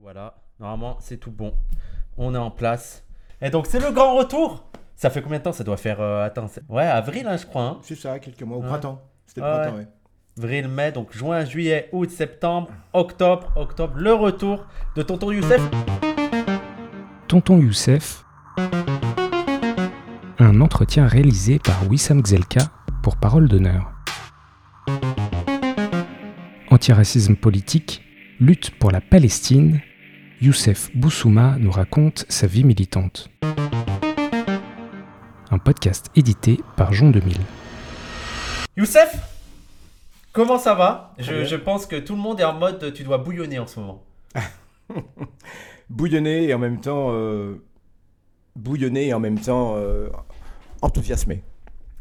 Voilà, normalement c'est tout bon. On est en place. Et donc c'est le grand retour. Ça fait combien de temps Ça doit faire. euh, attends, c'est- ouais, avril, hein, je crois. Hein. C'est ça, quelques mois, au Ouais. printemps. C'était le Ouais. printemps, ouais. Avril, mai, donc juin, juillet, août, septembre, octobre, octobre, le retour de Tonton Youssef. Tonton Youssef. Un entretien réalisé par Wissam Gzelka pour Parole d'honneur. Antiracisme politique, lutte pour la Palestine, Youssef Boussouma nous raconte sa vie militante. Un podcast édité par Jean 2000. Youssef Comment ça va? Je, pense que tout le monde est en mode tu dois bouillonner en ce moment. Bouillonné et en même temps. euh, bouillonné et en même temps. euh, enthousiasmé.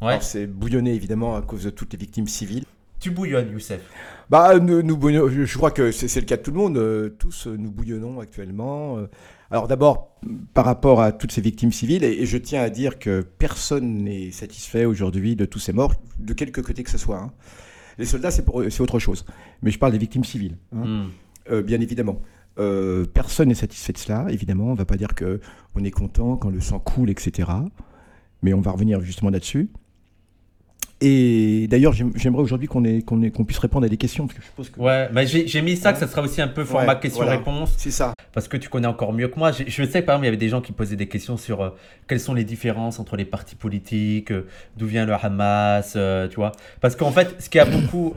Ouais. Alors, c'est bouillonné évidemment à cause de toutes les victimes civiles. Tu bouillonnes, Youssef. Bah, nous, nous bouillonnons- je crois que c'est le cas de tout le monde. euh, tous, euh, nous bouillonnons actuellement. euh. Alors d'abord, par rapport à toutes ces victimes civiles, et, je tiens à dire que personne n'est satisfait aujourd'hui de tous ces morts, de quelque côté que ce soit. hein. Les soldats, c'est autre chose. Mais je parle des victimes civiles, hein, Hmm. euh, bien évidemment. Euh, personne n'est satisfait de cela, évidemment. On ne va pas dire que on est content quand le sang coule, etc. Mais on va revenir justement là-dessus. Et d'ailleurs, j'aim- j'aimerais aujourd'hui qu'on puisse répondre à des questions, parce que je suppose que Ouais, j'ai mis ça que ça sera aussi un peu format Ouais, question-réponse. c'est ça. Parce que tu connais encore mieux que moi. J'ai- Je sais, par exemple, il y avait des gens qui posaient des questions sur euh, quelles sont les différences entre les partis politiques, euh, d'où vient le Hamas, euh, tu vois. Parce qu'en fait, ce qui a beaucoup.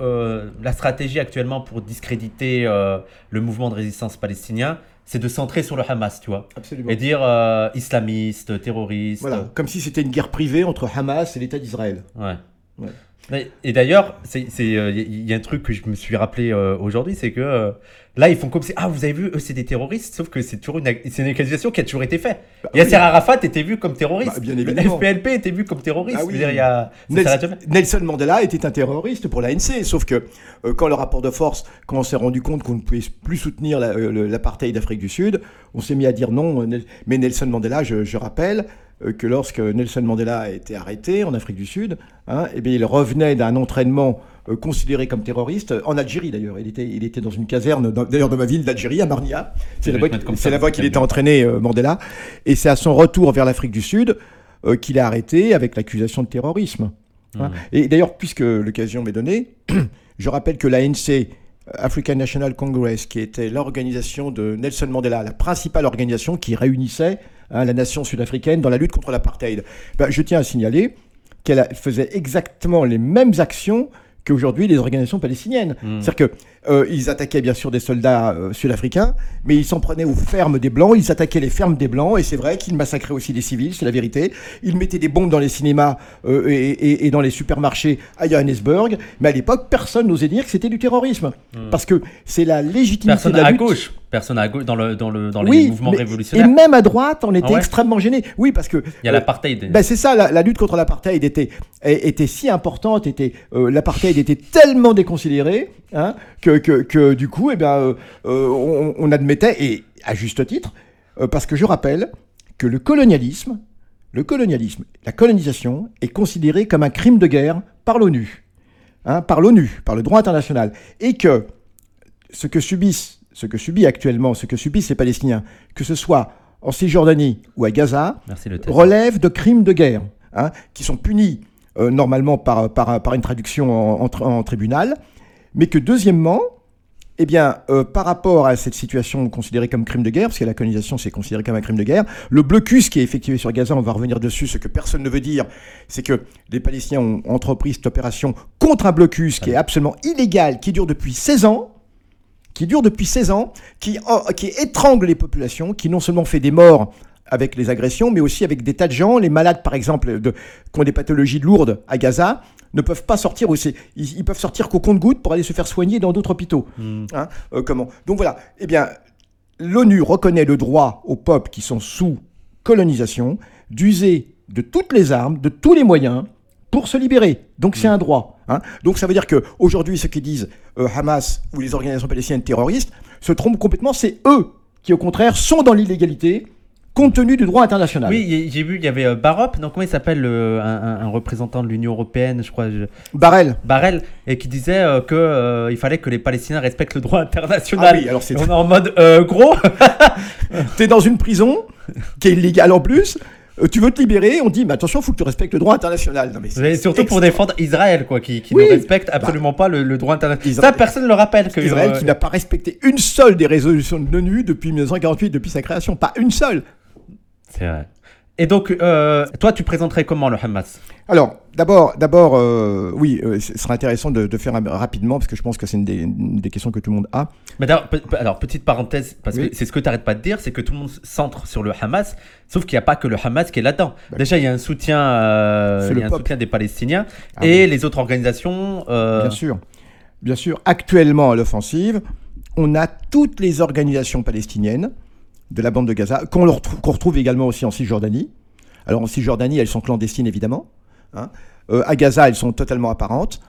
la stratégie actuellement pour discréditer le mouvement de résistance palestinien, c'est de centrer sur le Hamas, tu vois. Absolument. Et dire islamiste, terroriste. Voilà, comme si c'était une guerre privée entre Hamas et l'État d'Israël. Ouais. Ouais. Et d'ailleurs, c'est, euh, il y a un truc que je me suis rappelé euh, aujourd'hui, c'est que euh, là, ils font comme si, ah, vous avez vu, eux, c'est des terroristes, sauf que c'est toujours une, c'est une accusation qui a toujours été faite. Bah, Yasser oui. Arafat était vu comme terroriste. Bah, bien le évidemment. FPLP était vu comme terroriste. Ah oui. dire, il y a... Nelson, Mandela était un terroriste pour l'ANC, sauf que euh, quand le rapport de force, quand on s'est rendu compte qu'on ne pouvait plus soutenir la- le- l'apartheid d'Afrique du Sud, on s'est mis à dire non. Mais Nelson Mandela, je, je rappelle que lorsque Nelson Mandela a été arrêté en Afrique du Sud, hein, eh bien, il revenait d'un entraînement euh, considéré comme terroriste euh, en Algérie d'ailleurs. Il était, il était dans une caserne, dans- d'ailleurs de ma ville d'Algérie, à Marnia. C'est là-bas qu'il était entraîné, euh, Mandela. Et c'est à son retour vers l'Afrique du Sud euh, qu'il est arrêté avec l'accusation de terrorisme. Hein. Hmm. Et d'ailleurs, puisque l'occasion m'est donnée, je rappelle que l'ANC, African National Congress, qui était l'organisation de Nelson Mandela, la principale organisation qui réunissait hein, la nation sud-africaine dans la lutte contre l'apartheid, ben, je tiens à signaler qu'elle faisait exactement les mêmes actions qu'aujourd'hui les organisations palestiniennes. Hmm. C'est-à-dire qu'ils attaquaient bien sûr des soldats euh, sud-africains, mais ils s'en prenaient aux fermes des Blancs, ils attaquaient les fermes des Blancs, et c'est vrai qu'ils massacraient aussi des civils, c'est la vérité. Ils mettaient des bombes dans les cinémas euh, et, et- et dans les supermarchés à Johannesburg, mais à l'époque, personne n'osait dire que c'était du terrorisme. Hmm. Parce que c'est la légitimité Personne de la à lutte. gauche. Personne à gauche dans, le, dans, le, dans les Oui, mouvements mais- révolutionnaires. Et même à droite, on était Ah ouais extrêmement gênés. Oui, parce que Il y a euh, l'apartheid. ben c'est ça, la, la lutte contre l'apartheid était, était si importante, était, euh, l'apartheid était tellement déconsidéré hein, que, que, que du coup, eh ben, on, on admettait, et à juste titre, parce que je rappelle que le colonialisme, le colonialisme, la colonisation est considéré comme un crime de guerre par l'ONU, hein, par l'ONU, par le droit international, et que ce que subissent, ce que subit actuellement, ce que subissent les Palestiniens, que ce soit en Cisjordanie ou à Gaza, Merci relève de crimes de guerre, hein, qui sont punis euh, normalement par, par, par une traduction en, en tr- en tribunal, mais que deuxièmement, eh bien, euh, par rapport à cette situation considérée comme crime de guerre, parce que la colonisation c'est considéré comme un crime de guerre, le blocus qui est effectué sur Gaza, on va revenir dessus, ce que personne ne veut dire, c'est que les Palestiniens ont entrepris cette opération contre un blocus qui est absolument illégal, qui dure depuis 16 ans, qui dure depuis 16 ans, qui, oh, qui étrangle les populations, qui non seulement fait des morts avec les agressions, mais aussi avec des tas de gens, les malades par exemple, de, qui ont des pathologies lourdes à Gaza, ne peuvent pas sortir aussi. Ils, ils peuvent sortir qu'au compte-gouttes pour aller se faire soigner dans d'autres hôpitaux. Hmm. Hein, euh, comment Donc voilà. Eh bien, l'ONU reconnaît le droit aux peuples qui sont sous colonisation d'user de toutes les armes, de tous les moyens pour se libérer. Donc c'est un droit. Hein. Donc ça veut dire que aujourd'hui, ceux qui disent euh, Hamas ou les organisations palestiniennes terroristes se trompent complètement. C'est eux qui, au contraire, sont dans l'illégalité compte tenu du droit international. Oui, j'ai vu, il y avait euh, Barop, donc comment il s'appelle, le- un, représentant de l'Union Européenne, je crois, je- Barrel. Barrel, et qui disait euh, que euh, il fallait que les Palestiniens respectent le droit international. Ah oui, alors c'est on est en mode gros. T'es dans une prison qui est illégale en plus. Euh, tu veux te libérer, on dit, mais attention, il faut que tu respectes le droit international. Non, mais c'est- surtout pour défendre Israël, quoi, qui, qui Oui. ne respecte absolument pas le, le droit international. Israël- Ça, personne ne le rappelle. Que, Israël euh, qui n'a pas respecté une seule des résolutions de l'ONU depuis 1948, depuis sa création. Pas une seule. C'est vrai. Et donc, euh, toi, tu présenterais comment le Hamas? Alors, d'abord, d'abord, euh, oui, euh, ce serait intéressant de, de faire rapidement, parce que je pense que c'est une des, une des questions que tout le monde a. Mais alors, petite parenthèse, parce Oui. que c'est ce que tu n'arrêtes pas de dire, c'est que tout le monde se centre sur le Hamas, sauf qu'il n'y a pas que le Hamas qui est là-dedans. Déjà, il y a un soutien, euh, il y le a un soutien des Palestiniens Ah et oui. les autres organisations. euh, Bien sûr. Bien sûr. Actuellement, à l'offensive, on a toutes les organisations palestiniennes de la bande de Gaza, qu'on retrouve, retrouve également aussi en Cisjordanie. Alors en Cisjordanie, elles sont clandestines, évidemment. hein. Euh, à Gaza, elles sont totalement apparentes.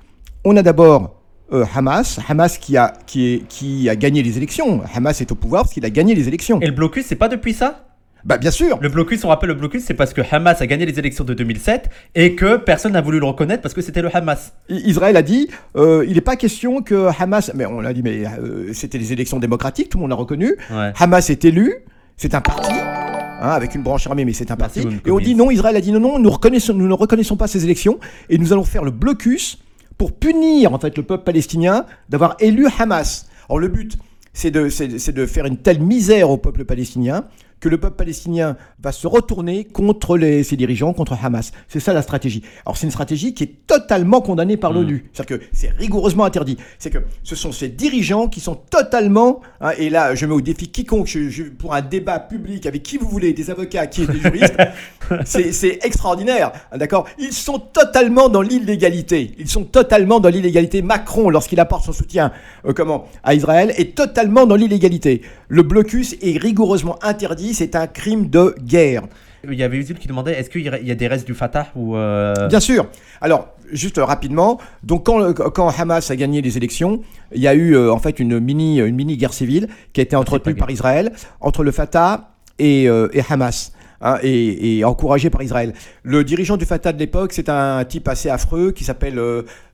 On a d'abord euh, Hamas, Hamas qui a, qui, est, qui a gagné les élections. Hamas est au pouvoir parce qu'il a gagné les élections. Et le blocus, c'est pas depuis ça? Bah, bien sûr. Le blocus, on rappelle le blocus, c'est parce que Hamas a gagné les élections de 2007 et que personne n'a voulu le reconnaître parce que c'était le Hamas. Israël a dit, euh, il n'est pas question que Hamas, mais on l'a dit, mais euh, c'était les élections démocratiques, tout le monde l'a reconnu. Ouais. Hamas est élu, c'est un parti, hein, avec une branche armée, mais c'est un Merci, parti. Et on dit non, Israël a dit non, non, nous, reconnaissons, nous ne reconnaissons pas ces élections et nous allons faire le blocus pour punir en fait le peuple palestinien d'avoir élu Hamas. Alors le but, c'est de, de faire une telle misère au peuple palestinien que le peuple palestinien va se retourner contre les, ses dirigeants, contre Hamas. C'est ça la stratégie. Alors c'est une stratégie qui est totalement condamnée par l'ONU. C'est-à-dire que c'est rigoureusement interdit. C'est que ce sont ces dirigeants qui sont totalement, hein, et là je mets au défi quiconque je- je- pour un débat public avec qui vous voulez, des avocats, qui est des juristes, c'est c'est extraordinaire, hein, d'accord? Ils sont totalement dans l'illégalité. Ils sont totalement dans l'illégalité. Macron, lorsqu'il apporte son soutien euh, comment, à Israël, est totalement dans l'illégalité. Le blocus est rigoureusement interdit. C'est un crime de guerre. Il y avait Usul qui demandait est-ce qu'il y a- des restes du Fatah ou. euh, Bien sûr. Alors, juste rapidement, donc quand, quand Hamas a gagné les élections, il y a eu euh, en fait une mini, une mini guerre civile qui a été entretenue pas par Israël entre le Fatah et, euh, et Hamas. hein, et, et encouragé par Israël. Le dirigeant du Fatah de l'époque, c'est un type assez affreux qui s'appelle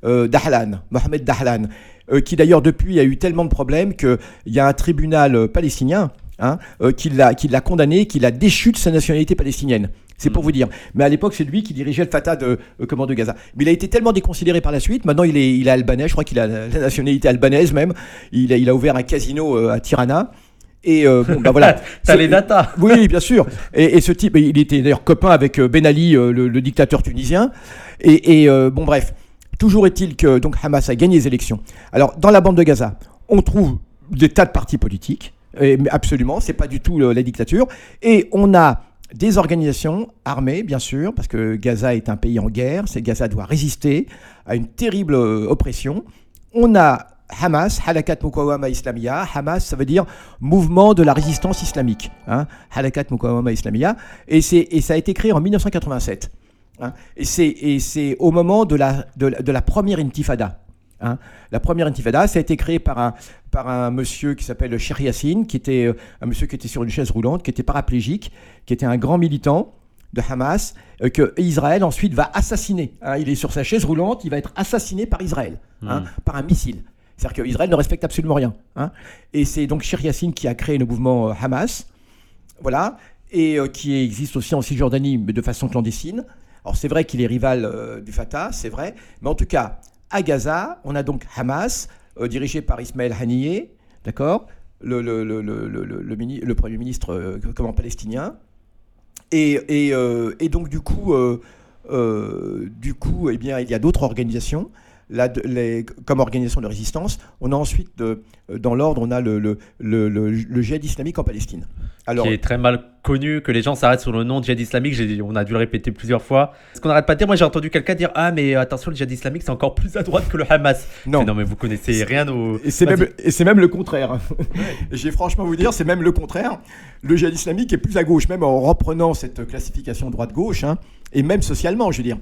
Dahlan, Mohamed Dahlan, qui d'ailleurs depuis a eu tellement de problèmes qu'il y a un tribunal palestinien hein, euh, qui l'a condamné, qui l'a déchu de sa nationalité palestinienne. C'est pour vous dire. Mais à l'époque, c'est lui qui dirigeait le Fatah de, euh, comment, de Gaza. Mais il a été tellement déconsidéré par la suite. Maintenant, il est, il est albanais. Je crois qu'il a la, nationalité albanaise même. Il a, il a ouvert un casino euh, à Tirana. Et euh, bon, bah voilà. T'as les datas oui, bien sûr. Et, et ce type, il était d'ailleurs copain avec Ben Ali, le, le dictateur tunisien. Et, et, bon, bref. Toujours est-il que donc Hamas a gagné les élections. Alors, dans la bande de Gaza, on trouve des tas de partis politiques. Et, mais absolument, c'est pas du tout euh, la dictature. Et on a des organisations armées, bien sûr, parce que Gaza est un pays en guerre. Gaza doit résister à une terrible euh, oppression. On a Hamas, Halakat Muqawama Islamia. Hamas, ça veut dire mouvement de la résistance islamique. Hein, Halakat Muqawama Islamia. Et, et ça a été créé en 1987. hein. et c'est et c'est au moment de de la première intifada. Hein. La première intifada, ça a été créé par un, par un monsieur qui s'appelle Cheikh Yassine, qui était euh, un monsieur qui était sur une chaise roulante, qui était paraplégique, qui était un grand militant de Hamas, euh, que Israël ensuite va assassiner. hein. Il est sur sa chaise roulante, il va être assassiné par Israël, hein, Mm. par un missile. C'est-à-dire qu'Israël ne respecte absolument rien. hein. Et c'est donc Shir Yassine qui a créé le mouvement euh, Hamas, voilà, et euh, qui existe aussi en Cisjordanie, mais de façon clandestine. Alors c'est vrai qu'il est rival du Fatah, c'est vrai, mais en tout cas, à Gaza, on a donc Hamas, euh, dirigé par Ismaël Haniyeh, d'accord, le, Premier ministre euh, comment, palestinien. Euh, et donc du coup, eh il y a d'autres organisations. Les- comme organisation de résistance, on a ensuite, euh, dans l'ordre, on a le, le, le, le- djihad islamique en Palestine. Alors, qui est très mal connu, que les gens s'arrêtent sur le nom de djihad islamique. On a dû le répéter plusieurs fois. Ce qu'on n'arrête pas de dire, moi j'ai entendu quelqu'un dire Ah, mais attention, le djihad islamique c'est encore plus à droite que le Hamas. non. Mais non, mais vous connaissez rien au. Et c'est même, même le contraire. J'ai franchement vous dire, c'est même le contraire. Le djihad islamique est plus à gauche, même en reprenant cette classification droite-gauche, hein, et même socialement, je veux dire.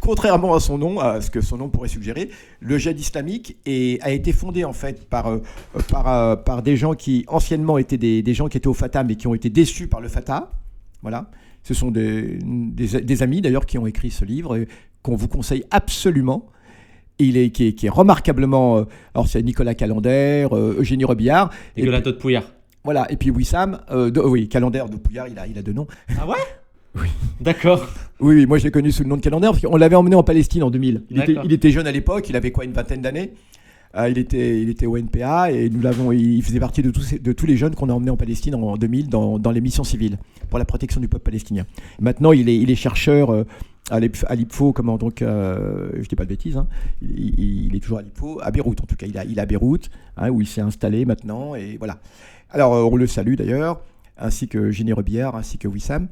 Contrairement à son nom, à ce que son nom pourrait suggérer, le djihad islamique est- a été fondé en fait par, euh, par, euh, par des gens qui anciennement étaient des, des gens qui étaient au Fatah, mais qui ont été déçus par le Fatah. Voilà. Ce sont des, des, des amis d'ailleurs qui ont écrit ce livre et qu'on vous conseille absolument. Il est, qui, est, qui est remarquablement. euh, alors, c'est Nicolas Calendaire, euh, Eugénie Robillard. Et et de Pouillard. Voilà, et puis Wissam. euh, de- oui, Calendaire de Pouillard, il a, il a deux noms. Ah ouais? D'accord. Oui, oui, moi je l'ai connu sous le nom de Calendaire parce qu'on l'avait emmené en Palestine en 2000. Il était, D'accord. il était jeune à l'époque, il avait quoi, une vingtaine d'années Euh, il, était, il était au NPA et nous l'avons, il faisait partie de tous, de tous les jeunes qu'on a emmenés en Palestine en 2000 dans, dans les missions civiles pour la protection du peuple palestinien. Maintenant, il est, il est chercheur euh, à l'IP- à l'IPFO, comment donc, euh, je dis pas de bêtises, hein. il, est toujours à l'IPFO, à Beyrouth en tout cas, il, a, il est à Beyrouth, hein, où il s'est installé maintenant et voilà. Alors, on le salue d'ailleurs, ainsi que Génie Rebillard, ainsi que Wissam.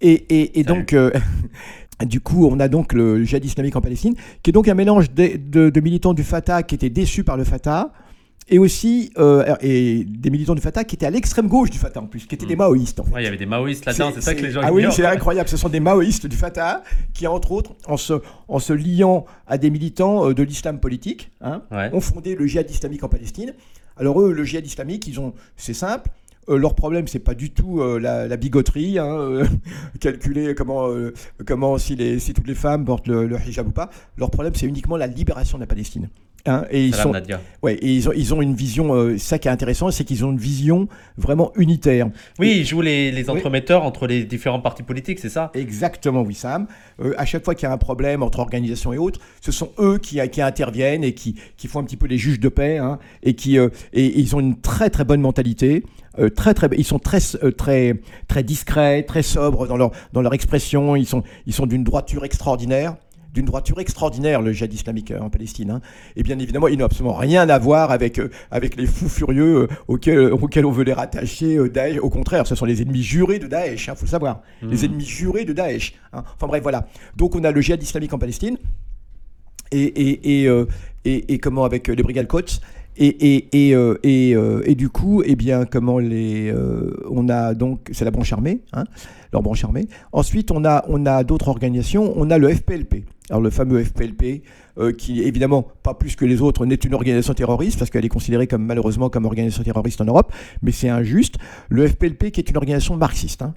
Et, et- et Salut. donc, euh, du coup, on a donc le djihad islamique en Palestine, qui est donc un mélange de, de- de militants du Fatah qui étaient déçus par le Fatah, et aussi euh, et des militants du Fatah qui étaient à l'extrême gauche du Fatah en plus, qui étaient des Mm. maoïstes en fait. Ouais, il y avait des maoïstes là-dedans, c'est ça que les gens Ah oui, c'est incroyable. Ce sont des maoïstes du Fatah qui, entre autres, en se, en se liant à des militants euh, de l'islam politique, hein, Ouais. ont fondé le djihad islamique en Palestine. Alors eux, le djihad islamique, ils ont, c'est simple. Euh, leur problème, c'est pas du tout euh, la, la bigoterie, hein, euh, calculer comment, comment si, les, si toutes les femmes portent le, le hijab ou pas. Leur problème, c'est uniquement la libération de la Palestine. Hein, et ils Salam sont, Nadia. ouais, et ils ont, ils ont une vision. euh, ça qui est intéressant, c'est qu'ils ont une vision vraiment unitaire. Oui, ils jouent les, les Oui. entremetteurs entre les différents partis politiques, c'est ça? Exactement, Wissam. Euh, à chaque fois qu'il y a un problème entre organisations et autres, ce sont eux qui, qui interviennent et qui, qui font un petit peu les juges de paix. hein, et, qui, euh, et, et ils ont une très très bonne mentalité. Euh, très, très, ils sont très, euh, très, très discrets, très sobres dans leur, dans leur expression. Ils sont, ils sont d'une droiture extraordinaire. D'une droiture extraordinaire, le djihad islamique euh, en Palestine. hein. Et bien évidemment, ils n'ont absolument rien à voir avec, avec les fous furieux auxquels, auxquels on veut les rattacher euh, Daesh. Au contraire, ce sont les ennemis jurés de Daesh, il faut le savoir les Mhm. ennemis jurés de Daesh. hein. Enfin bref, voilà. Donc on a le djihad islamique en Palestine, et, et, et, euh, et- et comment avec les brigades Quds. Euh, euh, et du coup, eh bien, comment les, euh, on a donc, c'est la branche armée, hein, leur branche armée. Ensuite, on a, on a d'autres organisations. On a le FPLP. Alors le fameux FPLP, qui évidemment pas plus que les autres n'est une organisation terroriste parce qu'elle est considérée comme malheureusement comme organisation terroriste en Europe, mais c'est injuste. Le FPLP qui est une organisation marxiste, hein,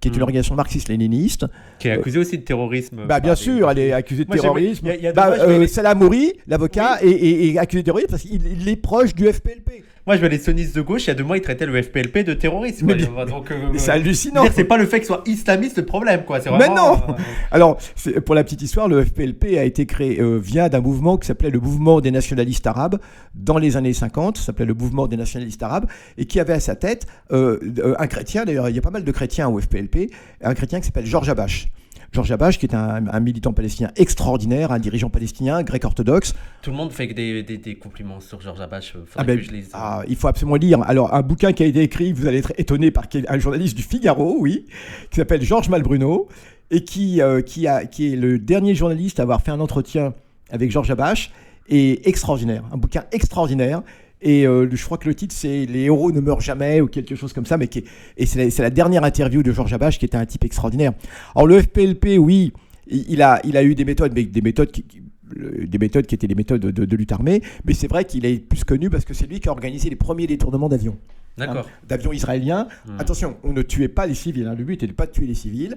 qui est une Mhm. organisation marxiste-léniniste. Qui est accusé aussi de terrorisme. Bah bien sûr, elle est accusée de terrorisme. Bah, euh, les- Salah Mouri, l'avocat, est, accusé de terrorisme parce qu'il il est proche du FPLP. Moi, je vois les sionistes de gauche, il y a deux mois, ils traitaient le FPLP de terroriste. quoi. Mais bien- Donc, euh, Mais c'est euh, hallucinant. c'est pas le fait que soit islamiste le problème, quoi. C'est Mais non euh, Alors, pour la petite histoire, le FPLP a été créé, euh, vient d'un mouvement qui s'appelait le mouvement des nationalistes arabes dans les années 50, ça s'appelait le mouvement des nationalistes arabes, et qui avait à sa tête euh, euh, un chrétien, d'ailleurs il y a pas mal de chrétiens au FPLP, un chrétien qui s'appelle Georges Abache. Georges Abache, qui est un, un militant palestinien extraordinaire, un dirigeant palestinien, grec orthodoxe. Tout le monde fait des, des, des compliments sur Georges Abache. Faudrait Ah ben, que je les. ah, il faut absolument lire. Alors, un bouquin qui a été écrit, vous allez être étonné par un journaliste du Figaro, oui, qui s'appelle Georges Malbruno, et qui, euh, qui, a, qui est le dernier journaliste à avoir fait un entretien avec Georges Abache, et extraordinaire. Un bouquin extraordinaire. Et euh, je crois que le titre, c'est Les héros ne meurent jamais, ou quelque chose comme ça, mais qui est- et c'est la, dernière interview de Georges Abache, qui était un type extraordinaire. Alors, le FPLP, oui, il, a, il a eu des méthodes, mais des méthodes qui- des méthodes qui étaient des méthodes de, de lutte armée, mais c'est vrai qu'il est plus connu parce que c'est lui qui a organisé les premiers détournements d'avions. D'accord. hein, d'avions israéliens. Hmm. Attention, on ne tuait pas les civils, hein, le but était de ne pas tuer les civils.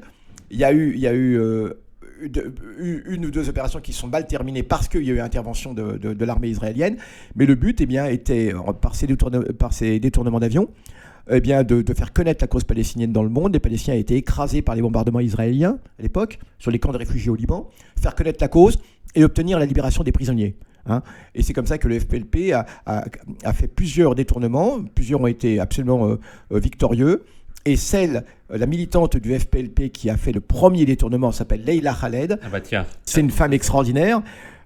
Il y a eu, il y a eu, euh, une ou deux opérations qui sont mal terminées parce qu'il y a eu intervention de, l'armée israélienne, mais le but eh était, euh, par ces, détournements d'avions, eh de, faire connaître la cause palestinienne dans le monde. Les Palestiniens ont été écrasés par les bombardements israéliens à l'époque, sur les camps de réfugiés au Liban, faire connaître la cause et obtenir la libération des prisonniers. hein. Et c'est comme ça que le FPLP a fait plusieurs détournements, plusieurs ont été absolument euh, euh, victorieux. Et celle, euh, la militante du FPLP qui a fait le premier détournement s'appelle Leila Khaled. Ah bah tiens. C'est une femme extraordinaire.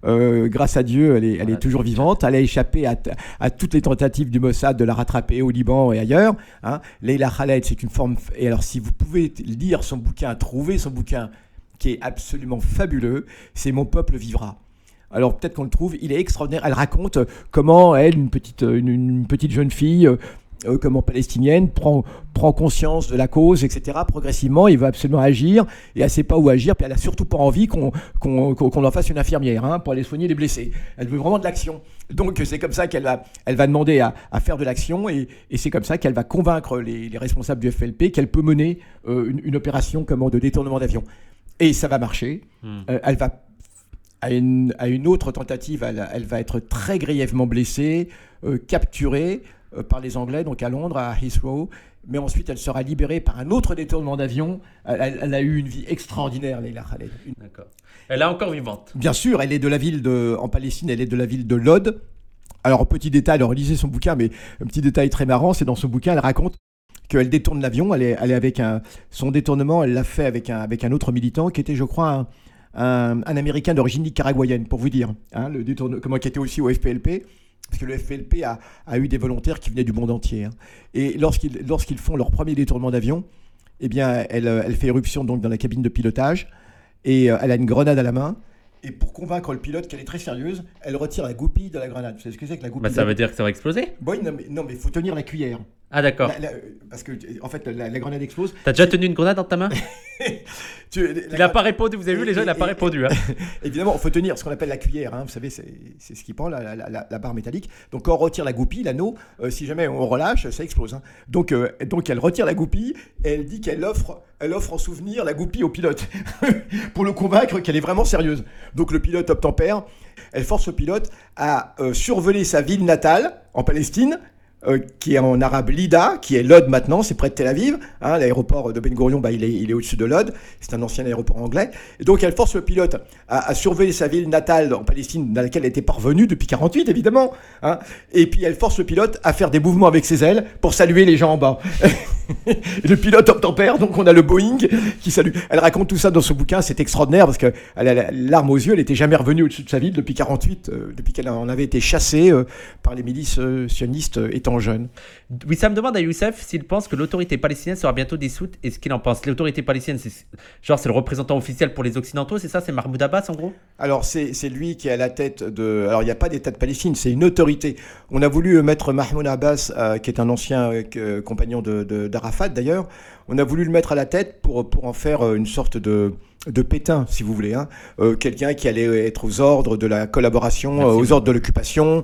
Euh, grâce à Dieu, elle est, elle est toujours vivante. Elle a échappé à, à toutes les tentatives du Mossad de la rattraper au Liban et ailleurs. Hein. Leila Khaled, c'est une forme. Et alors, si vous pouvez lire son bouquin, trouver son bouquin, qui est absolument fabuleux, c'est Mon peuple vivra. Alors peut-être qu'on le trouve, il est extraordinaire. Elle raconte euh, comment elle, une petite, une, une petite jeune fille, euh, comment palestinienne, prend, prend conscience de la cause, etc. Progressivement, il veut absolument agir, et elle ne sait pas où agir, puis elle a surtout pas envie qu'on qu'on qu'on en fasse une infirmière hein, pour aller soigner les blessés. Elle veut vraiment de l'action. Donc c'est comme ça qu'elle va, elle va demander à, à faire de l'action, et, et c'est comme ça qu'elle va convaincre les, les, responsables du FLP qu'elle peut mener euh, une, une, opération comment, de détournement d'avion. Et ça va marcher. Hmm. Euh, elle va à une, à une, autre tentative, elle, elle, va être très grièvement blessée, euh, capturée. Euh, par les Anglais, donc à Londres, à Heathrow. Mais ensuite, elle sera libérée par un autre détournement d'avion. Elle, a eu une vie extraordinaire, Leila Khaled. D'accord. Elle est encore vivante. Bien sûr, elle est de la ville de, en Palestine, elle est de la ville de Lod. Alors, petit détail, alors lisez son bouquin, mais un petit détail très marrant, c'est dans son bouquin, elle raconte qu'elle détourne l'avion. Elle est, elle est avec un, son détournement, elle l'a fait avec un, avec un autre militant qui était, je crois, un, un, Américain d'origine nicaraguayenne, pour vous dire. Hein, le détourne, comment qui était aussi au FPLP parce que le FLP a, a, eu des volontaires qui venaient du monde entier. Hein. Et lorsqu'ils font leur premier détournement d'avion, eh bien, elle, elle, fait éruption donc dans la cabine de pilotage et euh, elle a une grenade à la main. Et pour convaincre le pilote qu'elle est très sérieuse, elle retire la goupille de la grenade. Vous savez ce que c'est que la goupille bah, Ça veut dire que ça va exploser? Bon, Non, mais il faut tenir la cuillère. Ah d'accord. Parce que en fait la, la grenade explose. T'as déjà tenu une grenade dans ta main? Tu, Il n'a pas répondu. Vous avez vu les gens, il n'a pas répondu. Hein. Évidemment, il faut tenir ce qu'on appelle la cuillère. Hein. Vous savez, c'est ce qui prend la, la, barre métallique. Donc quand on retire la goupille, l'anneau, euh, si jamais on relâche, ça explose. Hein. Donc euh, donc elle retire la goupille et elle dit qu'elle offre elle offre en souvenir la goupille au pilote pour le convaincre qu'elle est vraiment sérieuse. Donc le pilote obtempère. Elle force le pilote à euh, survoler sa ville natale en Palestine euh, qui est en arabe Lida, qui est Lod maintenant, c'est près de Tel Aviv. Hein, l'aéroport de Ben Gurion, bah, il est, est au-dessus de Lod. C'est un ancien aéroport anglais. Et donc, elle force le pilote à, à, surveiller sa ville natale en Palestine, dans laquelle elle était parvenue depuis 48, évidemment. Hein, et puis, elle force le pilote à faire des mouvements avec ses ailes pour saluer les gens en bas. le pilote obtempère, donc on a le Boeing qui salue. Elle raconte tout ça dans ce bouquin, c'est extraordinaire parce qu'elle a l'arme aux yeux, elle n'était jamais revenue au-dessus de sa ville depuis 48, euh, depuis qu'elle en avait été chassée euh, par les milices euh, sionistes étant jeune. Oui, ça me demande à Youssef s'il pense que l'autorité palestinienne sera bientôt dissoute et ce qu'il en pense? L'autorité palestinienne, c'est genre c'est le représentant officiel pour les Occidentaux, c'est ça? C'est Mahmoud Abbas en gros? Alors c'est lui qui est à la tête de. Alors il n'y a pas d'État de Palestine, c'est une autorité. On a voulu mettre Mahmoud Abbas, qui est un ancien compagnon de, de d'Arafat d'ailleurs, on a voulu le mettre à la tête pour, pour en faire euh, une sorte de, de pétain, si vous voulez. Hein. Euh, quelqu'un qui allait être aux ordres de la collaboration, euh, aux ordres de l'occupation,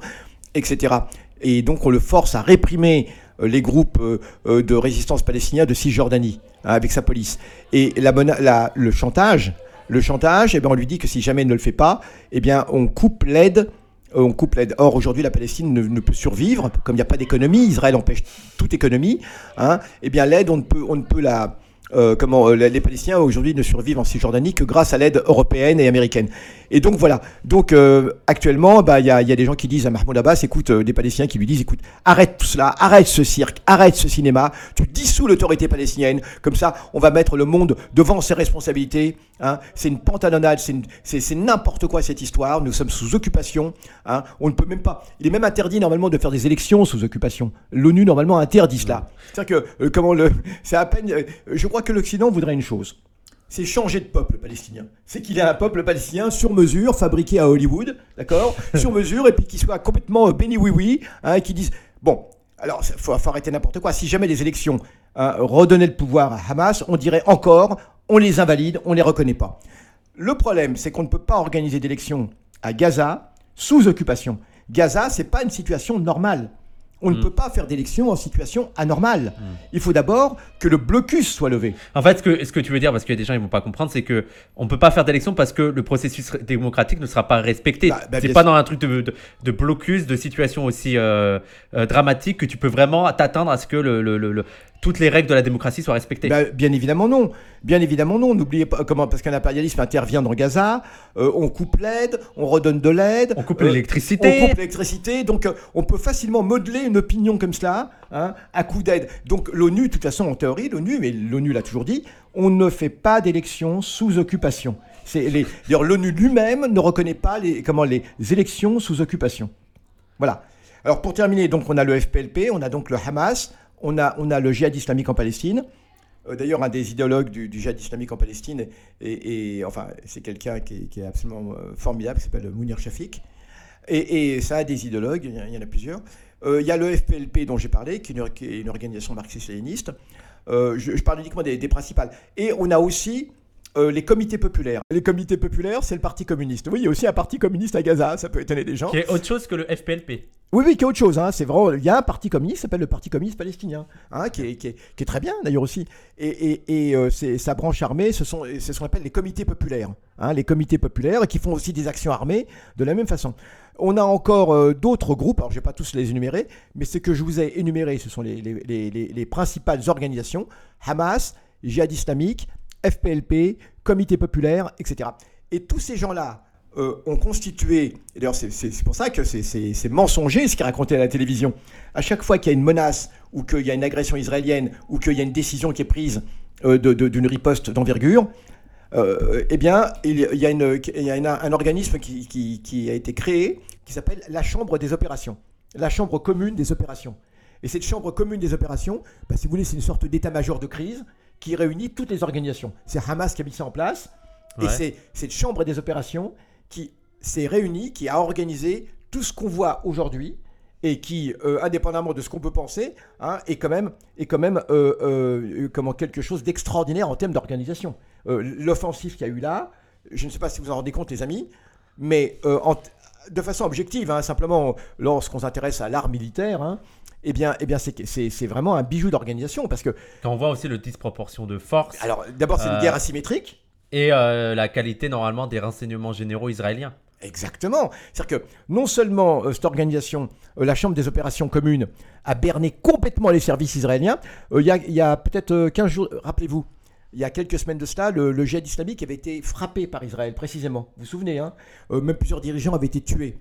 etc. Et donc on le force à réprimer les groupes de résistance palestiniens de Cisjordanie hein, avec sa police. Et la, la, le chantage, le chantage, eh bien, on lui dit que si jamais il ne le fait pas, eh bien, on coupe l'aide on coupe l'aide. Or, aujourd'hui, la Palestine ne, peut survivre, comme il n'y a pas d'économie, Israël empêche toute économie, hein, eh bien l'aide, on ne peut, on ne peut la, euh, comment euh, les Palestiniens aujourd'hui ne survivent en Cisjordanie que grâce à l'aide européenne et américaine. Et donc voilà. Donc euh, actuellement, bah il y a, y a, des gens qui disent à Mahmoud Abbas, écoute, des Palestiniens qui lui disent, écoute, arrête tout cela, arrête ce cirque, arrête ce cinéma, tu dissous l'autorité palestinienne. Comme ça, on va mettre le monde devant ses responsabilités. Hein. C'est une pantalonnade, c'est n'importe quoi cette histoire. Nous sommes sous occupation. Hein. On ne peut même pas. Il est même interdit normalement de faire des élections sous occupation. L'ONU normalement interdit cela. C'est-à-dire que comment le, c'est à peine. je crois que l'Occident voudrait une chose c'est changer de peuple palestinien. C'est qu'il ait un peuple palestinien sur mesure, fabriqué à Hollywood, d'accord Sur mesure, et puis qu'il soit complètement euh, béni oui-oui, hein, et qui dise Bon, alors, il faut, arrêter n'importe quoi. Si jamais les élections hein, redonnaient le pouvoir à Hamas, on dirait encore on les invalide, on les reconnaît pas. Le problème, c'est qu'on ne peut pas organiser d'élections à Gaza sous occupation. Gaza, c'est pas une situation normale. On ne mm. peut pas faire d'élection en situation anormale. Mm. Il faut d'abord que le blocus soit levé. En fait, ce que, ce que tu veux dire, parce qu'il y a des gens qui vont pas comprendre, c'est que on peut pas faire d'élection parce que le processus démocratique ne sera pas respecté. Bah, bah, c'est pas dans un truc de, de, blocus, de situation aussi euh, euh, dramatique que tu peux vraiment t'attendre à ce que le, le, le, toutes les règles de la démocratie soient respectées bah, Bien évidemment non. Bien évidemment non. N'oubliez pas comment parce qu'un impérialisme intervient dans Gaza, euh, on coupe l'aide, on redonne de l'aide, on coupe l'électricité. On coupe l'électricité. Donc euh, on peut facilement modeler une opinion comme cela hein, à coup d'aide. Donc l'ONU, de toute façon en théorie, l'ONU, mais l'ONU l'a toujours dit, on ne fait pas d'élections sous occupation. D'ailleurs l'ONU lui-même ne reconnaît pas les, comment, les élections sous occupation. Voilà. Alors pour terminer, donc on a le FPLP, on a donc le Hamas, on a, on a le djihad islamique en Palestine. Euh, d'ailleurs, un des idéologues du, du djihad islamique en Palestine, et, enfin, c'est quelqu'un qui, est absolument euh, formidable, qui s'appelle Mounir Shafik. Et, ça a des idéologues, il y en a plusieurs. Euh, Il y a le FPLP dont j'ai parlé, qui est une, organisation marxiste-léniniste. Je, je parle uniquement des, des principales. Et on a aussi euh, les comités populaires. Les comités populaires, c'est le Parti communiste. Oui, il y a aussi un Parti communiste à Gaza, ça peut étonner des gens. Qui est autre chose que le FPLP. Oui, oui, qui est autre chose. Hein. C'est vraiment, il y a un parti communiste qui s'appelle le Parti communiste palestinien, hein, qui, est, qui, est, qui est très bien d'ailleurs aussi. Et, et, et euh, c'est- sa branche armée, ce sont, ce qu'on appelle les comités populaires. Hein, les comités populaires qui font aussi des actions armées de la même façon. On a encore euh, d'autres groupes, alors je ne vais pas tous les énumérer, mais ce que je vous ai énuméré, ce sont les, les- les- les- les principales organisations Hamas, Jihad islamique, FPLP, Comité populaire, etc. Et tous ces gens-là euh, ont constitué, d'ailleurs c'est- pour ça que c'est- mensonger ce qui est raconté à la télévision, à chaque fois qu'il y a une menace ou qu'il y a une agression israélienne ou qu'il y a une décision qui est prise euh, d'une riposte d'envergure, euh, eh bien, il y a, une- il y a une- un organisme qui, qui- qui a été créé qui s'appelle la Chambre des opérations, la Chambre commune des opérations. Et cette Chambre commune des opérations, bah, si vous voulez, c'est une sorte d'état-major de crise qui réunit toutes les organisations. C'est Hamas qui a mis ça en place, et c'est cette Chambre des opérations qui s'est réunie, qui a organisé tout ce qu'on voit aujourd'hui et qui, euh, indépendamment de ce qu'on peut penser, hein, est quand même, est quand même euh, euh, comment, quelque chose d'extraordinaire en termes d'organisation. L'offensive qu'il y a eu là, je ne sais pas si vous en rendez compte, les amis, mais en de façon objective, hein, simplement lorsqu'on s'intéresse à l'art militaire, hein, eh bien, eh bien c'est vraiment un bijou d'organisation parce que, Quand on voit aussi le disproportion de force alors, d'abord, c'est une Euh, guerre asymétrique. et euh, la qualité normalement des renseignements généraux israéliens. Exactement. C'est-à-dire que non seulement euh, cette organisation, euh, la Chambre des opérations communes, a berné complètement les services israéliens, euh, il y a, peut-être euh, 15 jours, euh, rappelez-vous, il y a quelques semaines de cela, le, le djihad islamique avait été frappé par Israël, précisément. Vous vous souvenez, hein? Euh, même plusieurs dirigeants avaient été tués.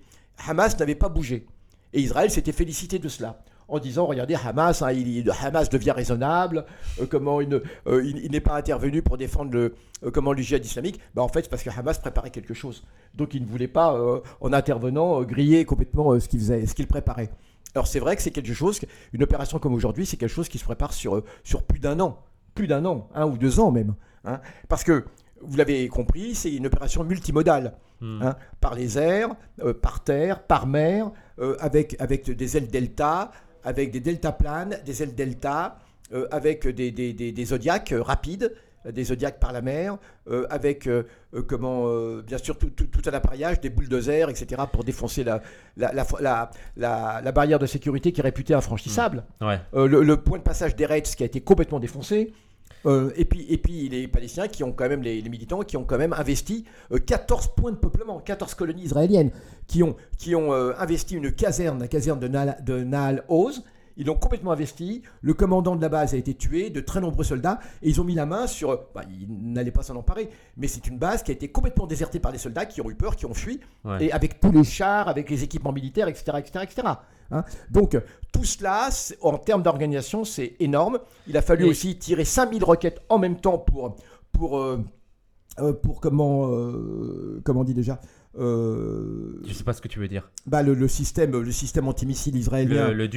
Hamas n'avait pas bougé. Et Israël s'était félicité de cela. En disant, regardez, Hamas, hein, il, il- Hamas devient raisonnable, euh, comment euh, il- il n'est pas intervenu pour défendre le, euh, comment, le djihad islamique. Bah, en fait, c'est parce que Hamas préparait quelque chose. Donc il ne voulait pas, en intervenant, griller complètement ce qu'il faisait, ce qu'il préparait. Alors c'est vrai que c'est quelque chose, une opération comme aujourd'hui, c'est quelque chose qui se prépare sur, sur plus d'un an. Plus d'un an, un ou deux ans même. hein. Parce que, vous l'avez compris, c'est une opération multimodale. Hmm. hein, par les airs, euh, par terre, par mer, euh, avec, avec des ailes delta, avec des deltaplanes, des ailes delta, euh, avec des, des, des, des zodiacs euh, rapides, euh, des zodiacs par la mer, euh, avec euh, comment, bien sûr tout, tout, tout un appareillage, des bulldozers, etc., pour défoncer la, la, la, la, barrière de sécurité qui est réputée infranchissable. Ouais. Euh, le, le point de passage des Reds qui a été complètement défoncé. Euh, et, puis, et puis les Palestiniens qui ont quand même, les, militants qui ont quand même investi euh, 14 points de peuplement, 14 colonies israéliennes qui ont, qui ont euh, investi une caserne, la caserne de Nahal Oz. Ils l'ont complètement investi. Le commandant de la base a été tué, de très nombreux soldats, et ils ont mis la main sur. bah, ils n'allaient pas s'en emparer, mais c'est une base qui a été complètement désertée par les soldats qui ont eu peur, qui ont fui, Ouais. et avec tous les chars, avec les équipements militaires, etc. etc., etc. Hein. Donc, tout cela, en termes d'organisation, c'est énorme. Il a fallu Et- aussi tirer 5000 roquettes en même temps pour, pour, euh, euh, pour comment, euh, comment on dit déjà euh, Je sais pas ce que tu veux dire. bah, le, le système, le système antimissile israélien, Le, le,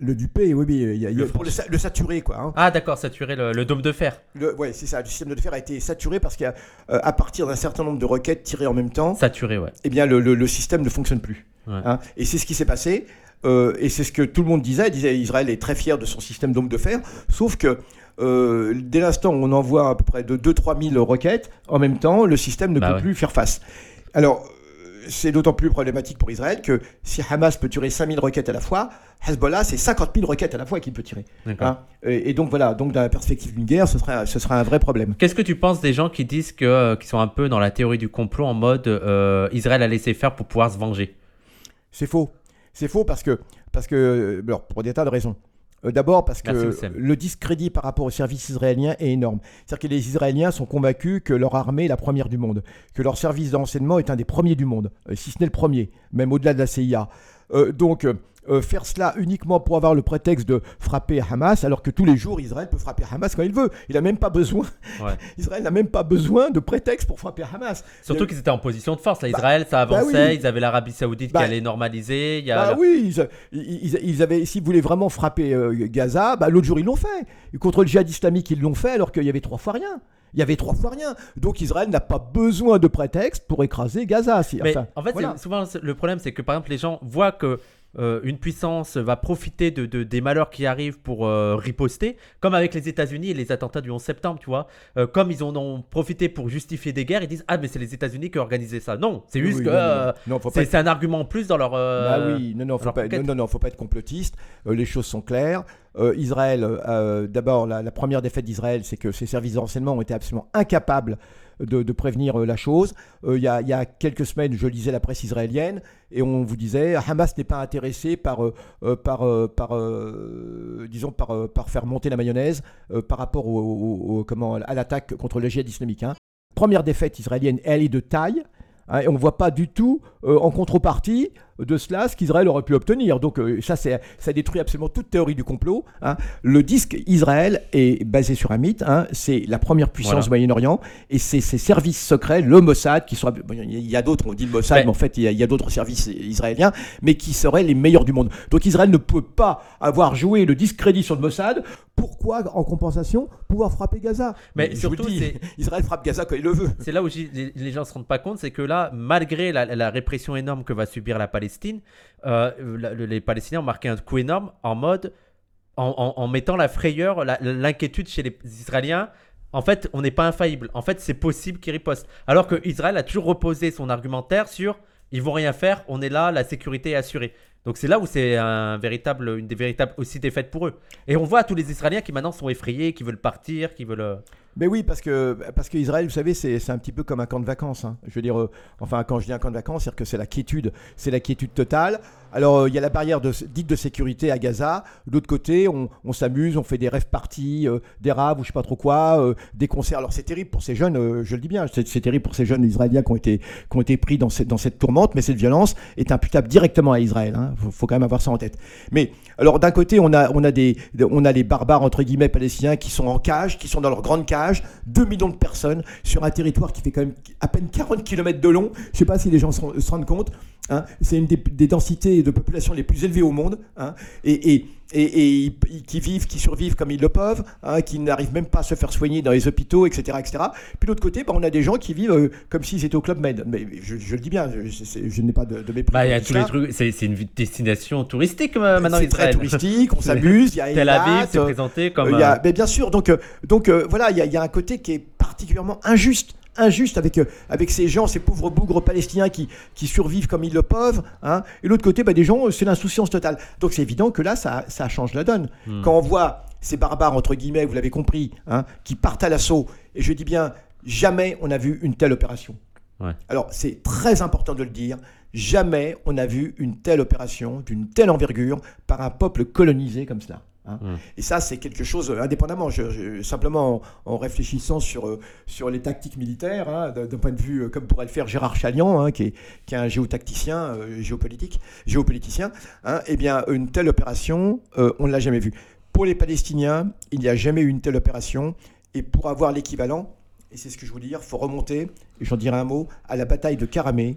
le Dupé oui, oui, il y a- Le pour le, sa- le saturer, quoi. hein. Ah d'accord, saturer le, le dôme de fer. Le, ouais, c'est ça. Le système de fer a été saturé parce qu'à euh, à partir d'un certain nombre de roquettes tirées en même temps, Saturé, ouais. eh bien, le, le- le système ne fonctionne plus. Ouais. Hein. et c'est ce qui s'est passé. euh, et c'est ce que tout le monde disait. Il disait Israël est très fier de son système d'homme de fer. Sauf que euh, dès l'instant où on envoie à peu près de 2-3 000 roquettes, en même temps, le système ne Bah peut ouais. plus faire face. Alors, c'est d'autant plus problématique pour Israël que si Hamas peut tirer 5 000 roquettes à la fois, Hezbollah, c'est 50 000 roquettes à la fois qu'il peut tirer. Hein. et, et donc voilà, donc dans la perspective d'une guerre, ce sera, ce un vrai problème. Qu'est-ce que tu penses des gens qui disent que, euh, qui sont un peu dans la théorie du complot en mode euh, Israël a laissé faire pour pouvoir se venger? C'est faux. C'est faux parce que, parce que euh, alors, pour des tas de raisons. D'abord parce que le discrédit par rapport au service israélien est énorme. C'est-à-dire que les Israéliens sont convaincus que leur armée est la première du monde, que leur service de renseignement est un des premiers du monde, si ce n'est le premier, même au-delà de la CIA. Euh, donc, euh, faire cela uniquement pour avoir le prétexte de frapper Hamas, alors que tous les jours Israël peut frapper Hamas quand il veut. Il n'a même pas besoin. Ouais. Israël n'a même pas besoin de prétexte pour frapper Hamas. Surtout Il- qu'ils étaient en position de force. Là, Bah, Israël, ça bah avançait. oui. Ils avaient l'Arabie Saoudite Bah, qui allait normaliser. Il y a Bah oui, ils, ils- ils avaient, s'ils voulaient vraiment frapper euh, Gaza, bah, l'autre jour ils l'ont fait. Contre le djihad islamique, ils l'ont fait alors qu'il y avait trois fois rien. Il y avait trois fois rien. Donc Israël n'a pas besoin de prétexte pour écraser Gaza. Si- Mais enfin, en fait, voilà. souvent le problème, c'est que par exemple, les gens voient que euh, une puissance va profiter de, de- des malheurs qui arrivent pour euh, riposter, comme avec les États-Unis et les attentats du 11 septembre, tu vois. Euh, comme ils en ont profité pour justifier des guerres, ils disent Ah, mais c'est les États-Unis qui ont organisé ça. Non, c'est juste Oui, que c'est être- un argument en plus dans leur. Bah oui, non, non, faut pas, non, non, non, faut pas être complotiste. Les choses sont claires. Israël, d'abord, la, la première défaite d'Israël, c'est que ses services de renseignement ont été absolument incapables de, prévenir euh, la chose. Euh, Il y, a, quelques semaines, je lisais la presse israélienne et on vous disait Hamas n'est pas intéressé par, euh, par, par, disons, par, par faire monter la mayonnaise par rapport au- comment, à l'attaque contre le djihad islamique. hein. Première défaite israélienne, elle est de taille. Hein, et on ne voit pas du tout euh, en contrepartie de cela ce qu'Israël aurait pu obtenir. Donc euh, ça, ça détruit absolument toute théorie du complot. hein. Le disque Israël est basé sur un mythe. hein. C'est la première puissance Voilà. du Moyen-Orient et c'est ses services secrets, le Mossad, qui bon, Il y a d'autres, on dit le Mossad, Ouais. mais en fait, il y a, il y a d'autres services israéliens, mais qui seraient les meilleurs du monde. Donc Israël ne peut pas avoir joué le discrédit sur le Mossad. Pourquoi, en compensation, pouvoir frapper Gaza Mais surtout, dis, Israël frappe Gaza quand il le veut. C'est là où les, les gens se rendent pas compte, c'est que là, malgré la, la répression énorme que va subir la Palestine, euh, la- les Palestiniens ont marqué un coup énorme en mode, en, en- en mettant la frayeur, l'inquiétude chez les Israéliens. En fait, on n'est pas infaillible. En fait, c'est possible qu'ils ripostent. Alors que Israël a toujours reposé son argumentaire sur ils vont rien faire, on est là, la sécurité est assurée. Donc c'est là où c'est un véritable, une des véritables aussi défaites pour eux. Et on voit tous les Israéliens qui maintenant sont effrayés, qui veulent partir, qui veulent. Mais oui, parce que, parce que vous savez, c'est un petit peu comme un camp de vacances. hein. Je veux dire, euh, enfin, quand je dis un camp de vacances, c'est-à-dire que c'est la quiétude, c'est la quiétude totale. Alors, euh, il y a la barrière dite de sécurité à Gaza. De l'autre côté, on, on s'amuse, on fait des rêves parties, euh, des raves ou je sais pas trop quoi, des concerts. Alors, c'est terrible pour ces jeunes, je le dis bien, c'est terrible pour ces jeunes Israéliens qui ont été, qui ont été pris dans cette, dans cette tourmente, mais cette violence est imputable directement à Israël. Il faut, faut quand même avoir ça en tête. Mais alors d'un côté, on a, on a des, on a les barbares entre guillemets palestiniens qui sont en cage, qui sont dans leur grande cage, 2 millions de personnes sur un territoire qui fait quand même à peine 40 km de long. Je sais pas si les gens se rendent compte. Hein. C'est une des, des densités de population les plus élevées au monde, hein. et, et, et, et ils- ils- qui vivent, qui survivent comme ils le peuvent, hein, qui n'arrivent même pas à se faire soigner dans les hôpitaux, etc., etc. Puis de l'autre côté, bah, on a des gens qui vivent euh, comme s'ils étaient au club Med. Mais je, je le dis bien, je, n'ai pas de, de mépris. Bah, y a tous les trucs. C'est c'est une destination touristique euh, maintenant c'est très touristique, on s'amuse, il y a Tel Aviv euh, présenté comme. euh, il y a- euh, mais bien sûr, donc, donc euh, voilà, il y, a- il y a un côté qui est particulièrement injuste. Injuste avec, euh, avec ces gens, ces pauvres bougres palestiniens qui, qui survivent comme ils le peuvent. Hein. Et l'autre côté, bah, des gens, c'est l'insouciance totale. Donc c'est évident que là, ça, ça change la donne. Hmm. Quand on voit ces barbares, entre guillemets, vous l'avez compris, hein, qui partent à l'assaut, et je dis bien, jamais on a vu une telle opération. Ouais. Alors c'est très important de le dire, jamais on a vu une telle opération d'une telle envergure par un peuple colonisé comme cela. Hein. Mm. Et ça, c'est quelque chose euh, indépendamment, je- je- simplement en, en réfléchissant sur, euh, sur les tactiques militaires, hein, d'un point de vue euh, comme pourrait le faire Gérard Chalian, hein, qui, est, qui est un géotacticien, euh, géopolitique, géopoliticien, hein, eh bien, une telle opération, euh, on ne l'a jamais vue. Pour les Palestiniens, il n'y a jamais eu une telle opération, et pour avoir l'équivalent, et c'est ce que je voulais dire, il faut remonter, et j'en dirai un mot, à la bataille de Karamé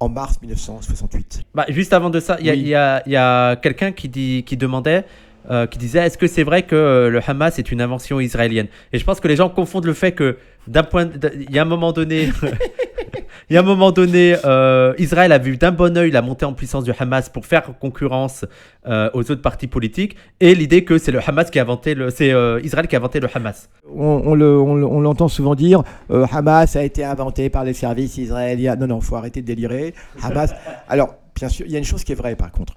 en mars 1968. Bah, juste avant de ça, il y a, Oui. il y a- il y a quelqu'un qui, dit, qui demandait, euh, qui disait est-ce que c'est vrai que euh, le Hamas est une invention israélienne? Et je pense que les gens confondent le fait que d'un point, il y a un moment donné, il y a un moment donné, euh, Israël a vu d'un bon œil la montée en puissance du Hamas pour faire concurrence aux autres partis politiques, et l'idée que c'est le Hamas qui a inventé le, c'est Israël qui a inventé le Hamas. On, le- on le- on l'entend souvent dire Hamas a été inventé par les services israéliens. Non, non, faut arrêter de délirer. Hamas. Alors, bien sûr, il y a une chose qui est vraie par contre.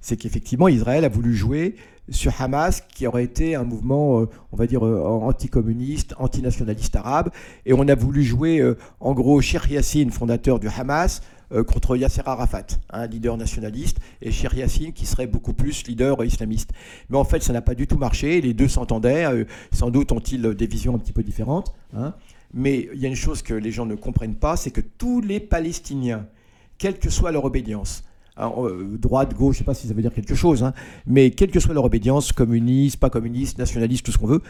C'est qu'effectivement, Israël a voulu jouer sur Hamas, qui aurait été un mouvement, euh, on va dire, euh, anticommuniste, antinationaliste arabe. Et on a voulu jouer, euh, en gros, Sheikh Yassine, fondateur du Hamas, contre Yasser Arafat, un leader nationaliste, et Sheikh Yassine, qui serait beaucoup plus leader islamiste. Mais en fait, ça n'a pas du tout marché. Les deux s'entendaient. sans doute ont-ils des visions un petit peu différentes. hein. Mais il y a une chose que les gens ne comprennent pas, c'est que tous les Palestiniens, quelle que soit leur obédience, euh, droite, gauche, je ne sais pas si ça veut dire quelque chose, hein, mais quelle que soit leur obédience, communiste, pas communiste, nationaliste, tout ce qu'on veut,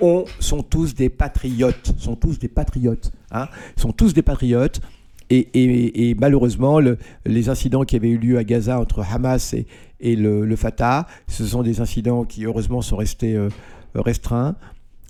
on, sont tous des patriotes, sont tous des patriotes, hein, sont tous des patriotes. Et, malheureusement, le- les incidents qui avaient eu lieu à Gaza entre Hamas et, le, Fatah, ce sont des incidents qui heureusement sont restés euh, restreints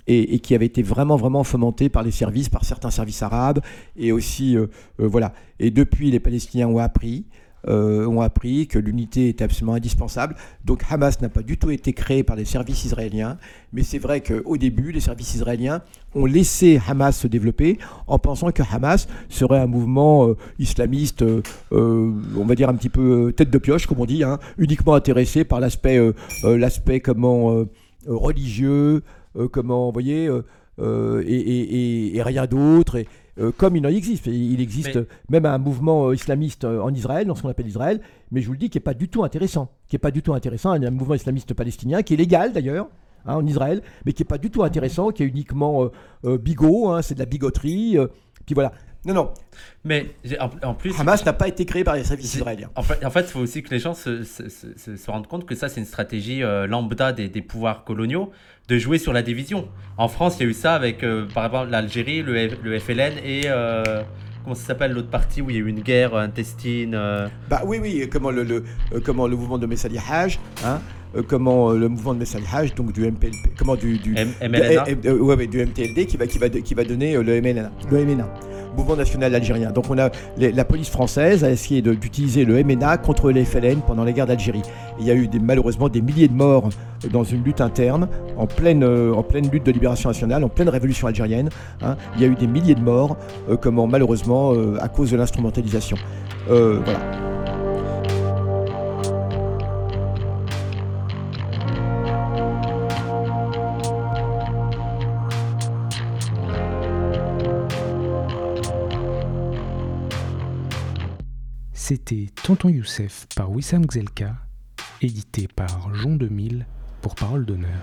et, qui avaient été vraiment vraiment fomentés par les services, par certains services arabes et aussi euh, voilà. Et depuis, les Palestiniens ont appris. Euh, ont appris que l'unité était absolument indispensable. Donc Hamas n'a pas du tout été créé par les services israéliens, mais c'est vrai qu'au début, les services israéliens ont laissé Hamas se développer en pensant que Hamas serait un mouvement euh, islamiste, euh, on va dire un petit peu tête de pioche, comme on dit, hein, uniquement intéressé par l'aspect, comment religieux, comment, vous voyez, et, rien d'autre. Euh, comme il en existe. Il existe même un mouvement euh, islamiste euh, en Israël, dans ce qu'on appelle Israël, mais je vous le dis, qui n'est pas du tout intéressant. Qui est pas du tout intéressant. Il y a un mouvement islamiste palestinien qui est légal d'ailleurs. Hein, en Israël, mais qui n'est pas du tout intéressant, qui est uniquement bigot, hein, c'est de la bigoterie. puis voilà. Non, non. Mais en, plus. Hamas n'a pas été créé par les services israéliens. En fait, il faut aussi que les gens se, se, rendent compte que ça, c'est une stratégie euh, lambda des, des, pouvoirs coloniaux de jouer sur la division. En France, il y a eu ça avec, euh, par exemple, l'Algérie, le, le, FLN et. Euh, comment ça s'appelle l'autre partie où il y a eu une guerre intestine Bah oui, oui, comment le, le comment le mouvement de Messali Haj, hein, comment le mouvement de Messali Haj, donc du MPLP, comment du, du, MLNA. ouais, du MTLD qui va, qui va, qui va donner le MLNA. Le MNA mouvement national algérien. Donc on a la police française a essayé d'utiliser le MNA contre les FLN pendant la guerre d'Algérie. Il y a eu malheureusement des milliers de morts dans une lutte interne, en pleine, euh, en pleine lutte de libération nationale, en pleine révolution algérienne. Hein. Il y a eu des milliers de morts, euh, comment malheureusement euh, à cause de l'instrumentalisation. voilà. C'était Tonton Youssef par Wissam Gzelka, édité par Jean 2000 pour Parole d'honneur.